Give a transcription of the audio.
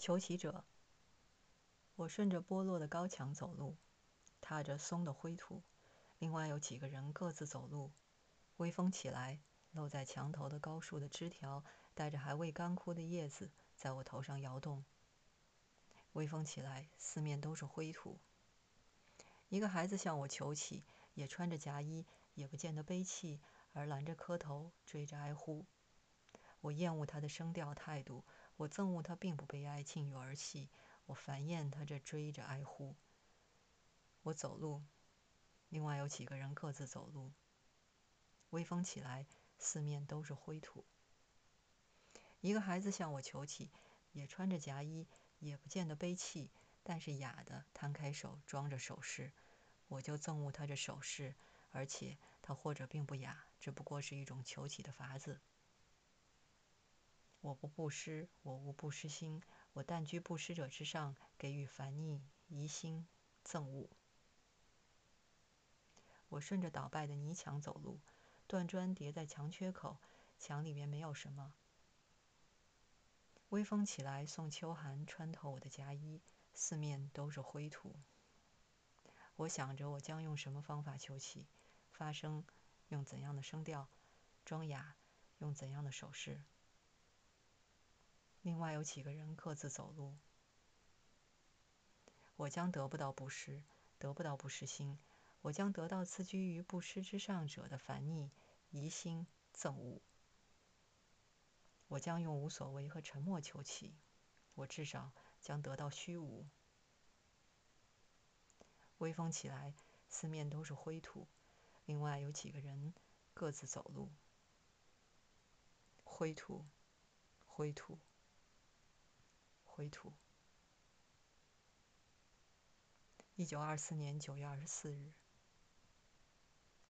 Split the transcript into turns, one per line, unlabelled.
求乞者。我顺着剥落的高墙走路，踏着松的灰土。另外有几个人各自走路。微风起来，露在墙头的高树的枝条带着还未干枯的叶子，在我头上摇动。微风起来，四面都是灰土。一个孩子向我求乞，也穿着夹衣，也不见得悲泣，而拦着磕头，追着哀呼。我厌恶他的声调态度，我憎恶他并不悲哀，静语儿戏。我烦厌他这追着哀呼。我走路，另外有几个人各自走路。微风起来，四面都是灰土。一个孩子向我求乞，也穿着夹衣，也不见得悲泣，但是哑的摊开手装着首饰。我就憎恶他这首饰，而且他或者并不哑，只不过是一种求乞的法子。我不布施，我无布施心，我但居布施者之上，给予烦逆、疑心、憎恶。我顺着倒败的泥墙走路，断砖叠在墙缺口，墙里面没有什么。微风起来，送秋寒穿透我的夹衣，四面都是灰土。我想着我将用什么方法求乞，发声，用怎样的声调，装哑，用怎样的手势。另外有几个人各自走路。我将得不到布施，得不到布施心，我将得到自居于布施之上者的烦逆、疑心、憎恶。我将用无所为和沉默求乞，我至少将得到虚无。微风起来，四面都是灰土。另外有几个人各自走路。灰土，灰土。灰土。一九二四年九月二十四日。